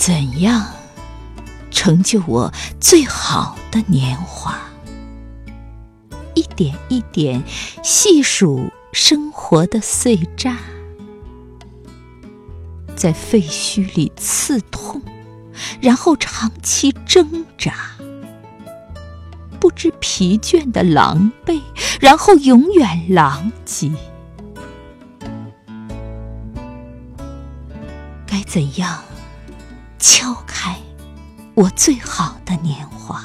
怎样成就我最好的年华？一点一点细数生活的碎渣，在废墟里刺痛，然后长期挣扎，不知疲倦的狼狈，然后永远狼藉。该怎样敲开我最好的年华？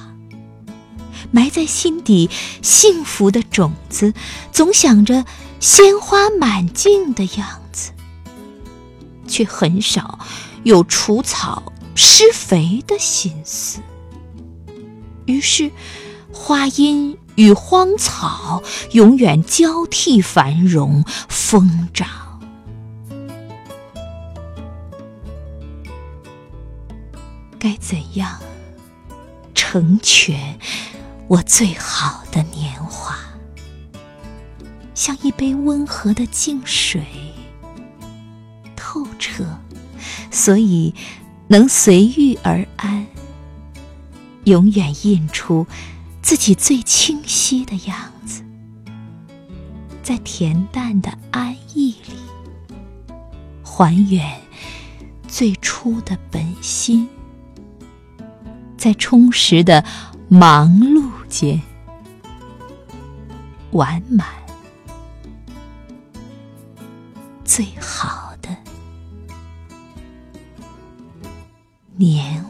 埋在心底幸福的种子，总想着鲜花满径的样子，却很少有除草施肥的心思。于是，花荫与荒草永远交替繁荣疯长。该怎样成全我最好的年华？像一杯温和的净水，透彻，所以能随遇而安，永远印出自己最清晰的样子，在恬淡的安逸里，还原最初的本心。在充实的忙碌间，完满最好的年。